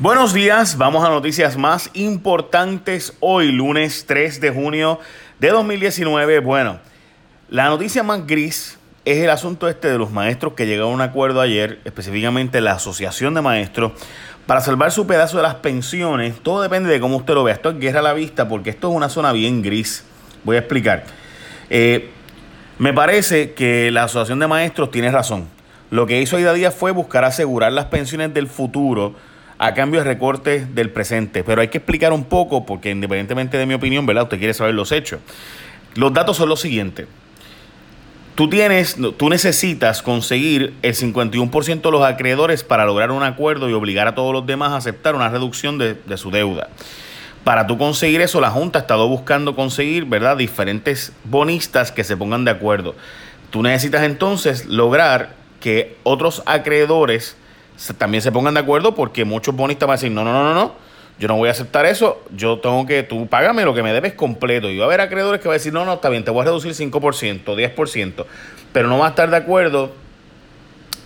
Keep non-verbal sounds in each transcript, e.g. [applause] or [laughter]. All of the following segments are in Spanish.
Buenos días, vamos a noticias más importantes hoy, lunes 3 de junio de 2019. Bueno, la noticia más gris es el asunto este de los maestros que llegaron a un acuerdo ayer, específicamente la Asociación de Maestros, para salvar su pedazo de las pensiones. Todo depende de cómo usted lo vea. Esto es guerra a la vista porque esto es una zona bien gris. Voy a explicar. Eh, me parece que la Asociación de Maestros tiene razón. Lo que hizo Aida Díaz fue buscar asegurar las pensiones del futuro a cambio de recortes del presente. Pero hay que explicar un poco, porque independientemente de mi opinión, ¿verdad? Usted quiere saber los hechos. Los datos son los siguientes. Tú tienes, tú necesitas conseguir el 51% de los acreedores para lograr un acuerdo y obligar a todos los demás a aceptar una reducción de, de su deuda. Para tú conseguir eso, la Junta ha estado buscando conseguir, ¿verdad?, diferentes bonistas que se pongan de acuerdo. Tú necesitas entonces lograr que otros acreedores también se pongan de acuerdo porque muchos bonistas van a decir, no, no, no, no, no, yo no voy a aceptar eso, yo tengo que, tú págame lo que me debes completo. Y va a haber acreedores que van a decir, no, no, está bien, te voy a reducir 5%, 10%, pero no va a estar de acuerdo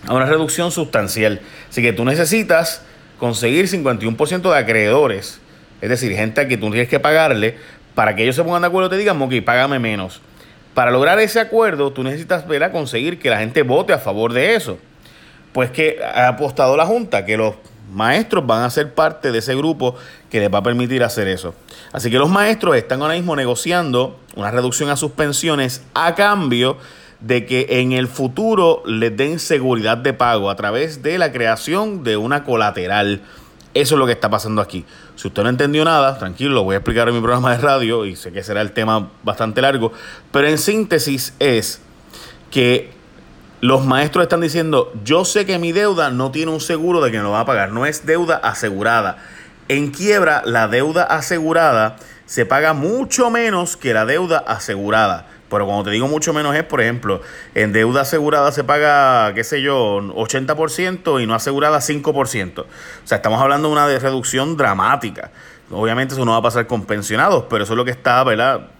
a una reducción sustancial. Así que tú necesitas conseguir 51% de acreedores, es decir, gente a que tú tienes que pagarle para que ellos se pongan de acuerdo y te digan, ok, págame menos. Para lograr ese acuerdo, tú necesitas ver a conseguir que la gente vote a favor de eso pues que ha apostado la Junta, que los maestros van a ser parte de ese grupo que les va a permitir hacer eso. Así que los maestros están ahora mismo negociando una reducción a sus pensiones a cambio de que en el futuro les den seguridad de pago a través de la creación de una colateral. Eso es lo que está pasando aquí. Si usted no entendió nada, tranquilo, lo voy a explicar en mi programa de radio y sé que será el tema bastante largo, pero en síntesis es que los maestros están diciendo, yo sé que mi deuda no tiene un seguro de que me lo va a pagar, no es deuda asegurada. En quiebra, la deuda asegurada se paga mucho menos que la deuda asegurada. Pero cuando te digo mucho menos es, por ejemplo, en deuda asegurada se paga, qué sé yo, 80% y no asegurada 5%. O sea, estamos hablando de una reducción dramática. Obviamente eso no va a pasar con pensionados, pero eso es lo que está, ¿verdad?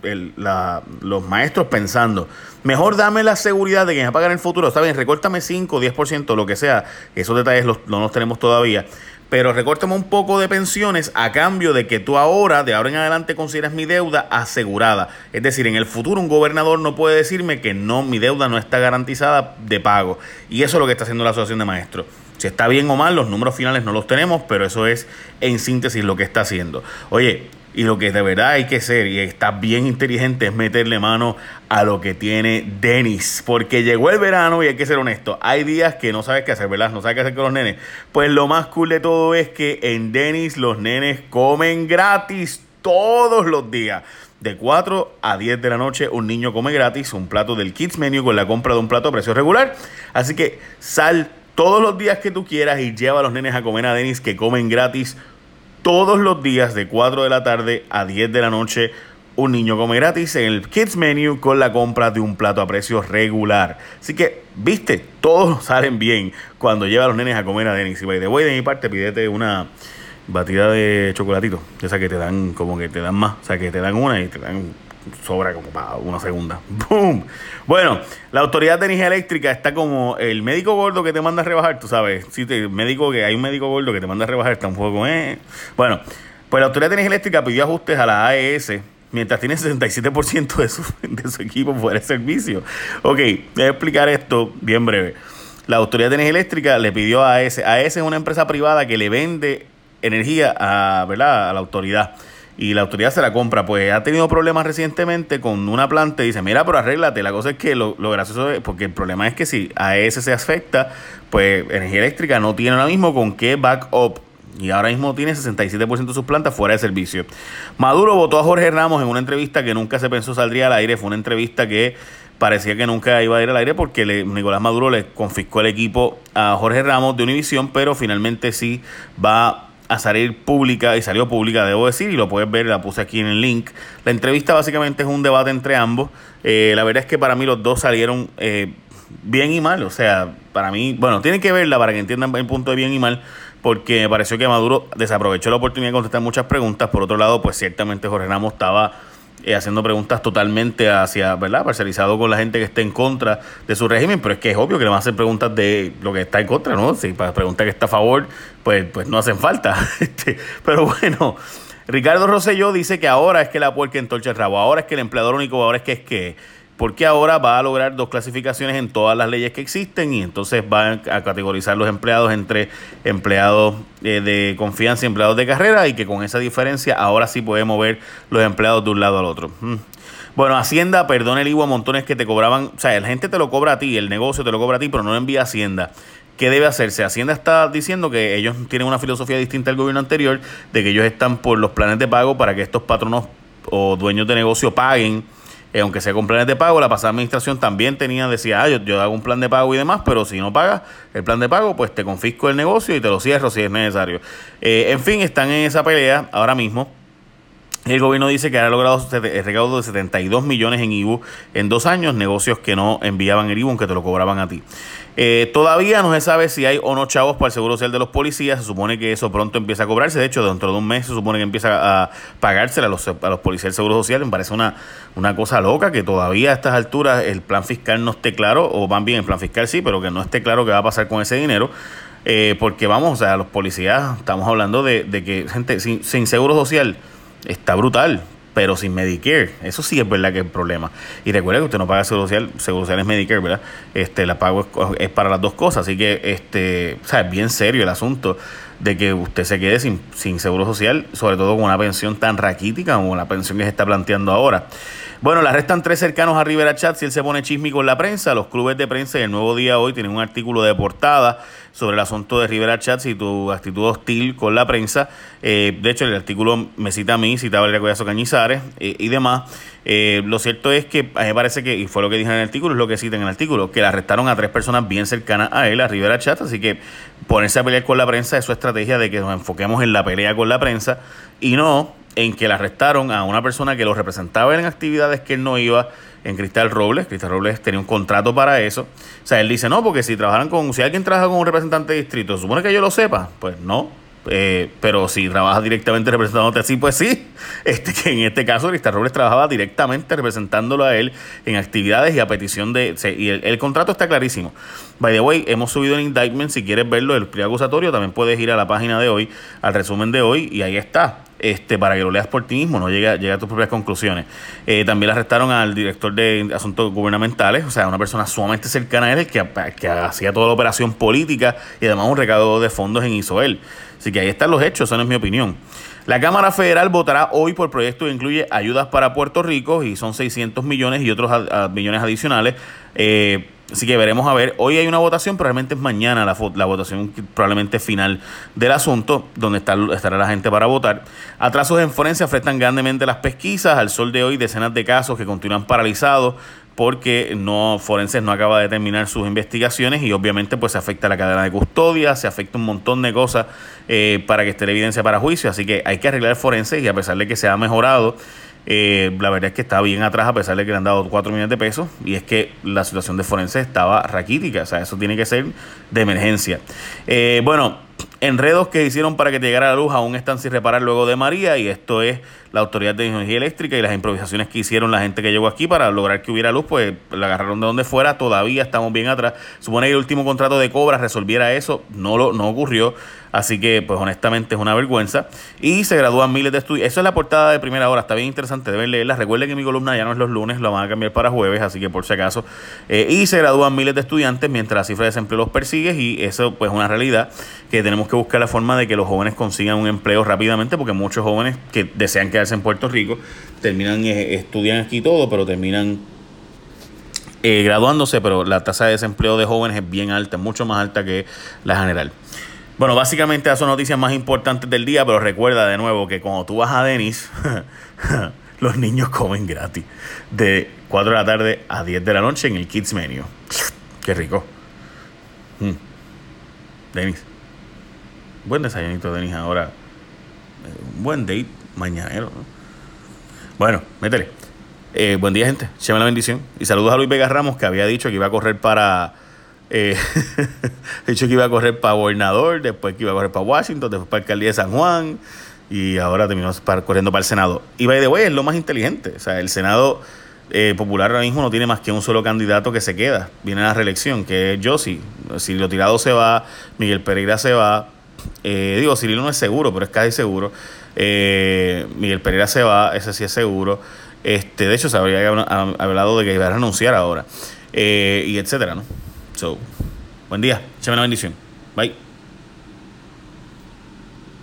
los maestros pensando. Mejor dame la seguridad de que me pagar en el futuro. Está bien, recórtame 5, 10%, lo que sea. Esos detalles no los tenemos todavía. Pero recórtame un poco de pensiones a cambio de que tú ahora, de ahora en adelante, consideras mi deuda asegurada. Es decir, en el futuro un gobernador no puede decirme que no, mi deuda no está garantizada de pago. Y eso es lo que está haciendo la Asociación de Maestros. Si está bien o mal, los números finales no los tenemos, pero eso es en síntesis lo que está haciendo. Oye, y lo que de verdad hay que ser, y está bien inteligente, es meterle mano a lo que tiene Denis. Porque llegó el verano y hay que ser honesto. Hay días que no sabes qué hacer, ¿verdad? No sabes qué hacer con los nenes. Pues lo más cool de todo es que en Denis los nenes comen gratis todos los días. De 4 a 10 de la noche, un niño come gratis un plato del Kids Menu con la compra de un plato a precio regular. Así que sal todos los días que tú quieras y lleva a los nenes a comer a Denis que comen gratis todos los días de 4 de la tarde a 10 de la noche. Un niño come gratis en el Kids Menu con la compra de un plato a precio regular. Así que, viste, todos [laughs] salen bien cuando lleva a los nenes a comer a Denis. Y de voy de mi parte, pídete una batida de chocolatito. Esa que te dan, como que te dan más. O sea, que te dan una y te dan sobra como para una segunda. [laughs] ¡Boom! Bueno, la autoridad de energía eléctrica está como el médico gordo que te manda a rebajar, tú sabes. Si te, médico que hay un médico gordo que te manda a rebajar, está un poco. Eh. Bueno, pues la autoridad de energía eléctrica pidió ajustes a la AES mientras tiene 67% de su, [laughs] de su equipo fuera de servicio. Ok, voy a explicar esto bien breve. La autoridad de energía eléctrica le pidió a AES. AES es una empresa privada que le vende energía a, ¿verdad? a la autoridad y la autoridad se la compra. Pues ha tenido problemas recientemente con una planta y dice, mira, pero arréglate. La cosa es que lo, lo gracioso es, porque el problema es que si a ese se afecta, pues energía eléctrica no tiene ahora mismo con qué backup. Y ahora mismo tiene 67% de sus plantas fuera de servicio. Maduro votó a Jorge Ramos en una entrevista que nunca se pensó saldría al aire. Fue una entrevista que parecía que nunca iba a ir al aire porque Nicolás Maduro le confiscó el equipo a Jorge Ramos de Univisión, pero finalmente sí va a salir pública y salió pública, debo decir, y lo puedes ver, la puse aquí en el link. La entrevista básicamente es un debate entre ambos. Eh, la verdad es que para mí los dos salieron eh, bien y mal, o sea, para mí, bueno, tienen que verla para que entiendan el punto de bien y mal, porque me pareció que Maduro desaprovechó la oportunidad de contestar muchas preguntas. Por otro lado, pues ciertamente Jorge Ramos estaba eh, haciendo preguntas totalmente hacia, ¿verdad? Parcializado con la gente que esté en contra de su régimen, pero es que es obvio que le van a hacer preguntas de lo que está en contra, ¿no? Si para preguntar que está a favor, pues, pues no hacen falta. [laughs] Este, pero bueno, Ricardo Rosselló dice que ahora es que la puerca entorcha el rabo, ahora es que el empleador único, ahora es que es que porque ahora va a lograr dos clasificaciones en todas las leyes que existen y entonces va a categorizar los empleados entre empleados eh, de confianza y empleados de carrera y que con esa diferencia ahora sí puede mover los empleados de un lado al otro. Mm. Bueno, Hacienda perdona el IVA montones que te cobraban, o sea, la gente te lo cobra a ti, el negocio te lo cobra a ti, pero no lo envía a Hacienda. ¿Qué debe hacerse? Hacienda está diciendo que ellos tienen una filosofía distinta al gobierno anterior, de que ellos están por los planes de pago para que estos patronos o dueños de negocio paguen eh, aunque sea con planes de pago, la pasada administración también tenía, decía, ah, yo, hago un plan de pago y demás, pero si no pagas el plan de pago, pues te confisco el negocio y te lo cierro si es necesario. Eh, en fin, están en esa pelea ahora mismo. El gobierno dice que ha logrado el recaudo de 72 millones en IBU en dos años, negocios que no enviaban el IBU, aunque te lo cobraban a ti. Eh, todavía no se sabe si hay o no chavos para el seguro social de los policías. Se supone que eso pronto empieza a cobrarse. De hecho, dentro de un mes se supone que empieza a pagársela a los, policías del seguro social. Me parece una, una cosa loca que todavía a estas alturas el plan fiscal no esté claro, o van bien el plan fiscal sí, pero que no esté claro qué va a pasar con ese dinero. Eh, porque vamos, o sea, los policías, estamos hablando de, que gente sin, sin seguro social está brutal pero sin Medicare. Eso sí es verdad que es el problema. Y recuerda que usted no paga seguro social, seguro social es Medicare, ¿verdad? Este, la pago es, para las dos cosas. Así que, este, o sea, es bien serio el asunto de que usted se quede sin, sin seguro social, sobre todo con una pensión tan raquítica como la pensión que se está planteando ahora. Bueno, le arrestan tres cercanos a Rivera Chat si él se pone chismi con la prensa. Los clubes de prensa y el Nuevo Día hoy tienen un artículo de portada sobre el asunto de Rivera Chats y tu actitud hostil con la prensa. Eh, de hecho, el artículo me cita a mí, cita a Valeria Collazo Cañizares eh, y demás. Eh, lo cierto es que a mí me parece que, y fue lo que dije en el artículo, es lo que cita en el artículo, que le arrestaron a tres personas bien cercanas a él, a Rivera Chats. Así que ponerse a pelear con la prensa es su estrategia de que nos enfoquemos en la pelea con la prensa y no en que le arrestaron a una persona que lo representaba en actividades que él no iba en Cristal Robles. Cristal Robles tenía un contrato para eso. O sea, él dice, no, porque si trabajaran con, si alguien trabaja con un representante de distrito, supone que yo lo sepa. Pues no. Eh, pero si trabaja directamente representándote así, pues sí. [laughs] Este, que en este caso Cristal Robles trabajaba directamente representándolo a él en actividades y a petición de... y el, contrato está clarísimo. By the way, hemos subido el indictment. Si quieres verlo, el pliego acusatorio, también puedes ir a la página de hoy, al resumen de hoy, y ahí está este, para que lo leas por ti mismo, no llegue, a tus propias conclusiones. Eh, también le arrestaron al director de asuntos gubernamentales, o sea, una persona sumamente cercana a él que, que hacía toda la operación política y además un recado de fondos en Isoel. Así que ahí están los hechos, esa no es mi opinión. La Cámara Federal votará hoy por proyecto que incluye ayudas para Puerto Rico y son 600 millones y otros millones adicionales. Eh, Así que veremos a ver. Hoy hay una votación, probablemente es mañana la, la votación probablemente final del asunto, donde está, estará la gente para votar. Atrasos en forense afectan grandemente las pesquisas. Al sol de hoy, decenas de casos que continúan paralizados porque no Forenses no acaba de terminar sus investigaciones y obviamente pues se afecta la cadena de custodia, se afecta un montón de cosas eh, para que esté la evidencia para juicio, así que hay que arreglar Forenses y a pesar de que se ha mejorado eh, la verdad es que está bien atrás a pesar de que le han dado 4 millones de pesos y es que la situación de forense estaba raquítica, o sea, eso tiene que ser de emergencia. Eh, bueno, enredos que hicieron para que te llegara la luz aún están sin reparar luego de María y esto es la Autoridad de Energía Eléctrica y las improvisaciones que hicieron la gente que llegó aquí para lograr que hubiera luz, pues la agarraron de donde fuera, todavía estamos bien atrás. Supone que el último contrato de Cobra resolviera eso, no, lo, no ocurrió, así que pues honestamente es una vergüenza. Y se gradúan miles de estudios. Eso es la portada de primera hora, está bien interesante, deben leerla. Recuerden que mi columna ya no es los lunes, lo van a cambiar para jueves, así que por si acaso. Eh, y se gradúan miles de estudiantes mientras la cifra de desempleo los persigue y eso pues es una realidad que tenemos que buscar la forma de que los jóvenes consigan un empleo rápidamente porque muchos jóvenes que desean quedarse en Puerto Rico terminan, eh, estudian aquí todo, pero terminan eh, graduándose, pero la tasa de desempleo de jóvenes es bien alta, mucho más alta que la general. Bueno, básicamente esas son noticias más importantes del día, pero recuerda de nuevo que cuando tú vas a Denis, [laughs] los niños comen gratis. De 4 de la tarde a 10 de la noche en el Kids Menu. Qué rico. Mm. Denis. Buen desayunito, Denis, ahora. Un eh, buen date mañanero. Bueno, métele. Eh, buen día, gente. Llame la bendición. Y saludos a Luis Vega Ramos, que había dicho que iba a correr para. Eh, [laughs] dicho que iba a correr para gobernador, después que iba a correr para Washington, después para alcaldía de San Juan. y ahora terminó corriendo para el Senado. Y by the way, es lo más inteligente. O sea, el Senado eh, Popular ahora mismo no tiene más que un solo candidato que se queda. Viene a la reelección, que es Josi. Si lo tirado se va, Miguel Pereira se va. Eh, digo, Cirilo no es seguro, pero es casi seguro. Eh, Miguel Pereira se va, ese sí es seguro. Este, de hecho, se habría hablado de que iba a renunciar ahora. y etcétera, ¿no? So, buen día. Échame una bendición. Bye.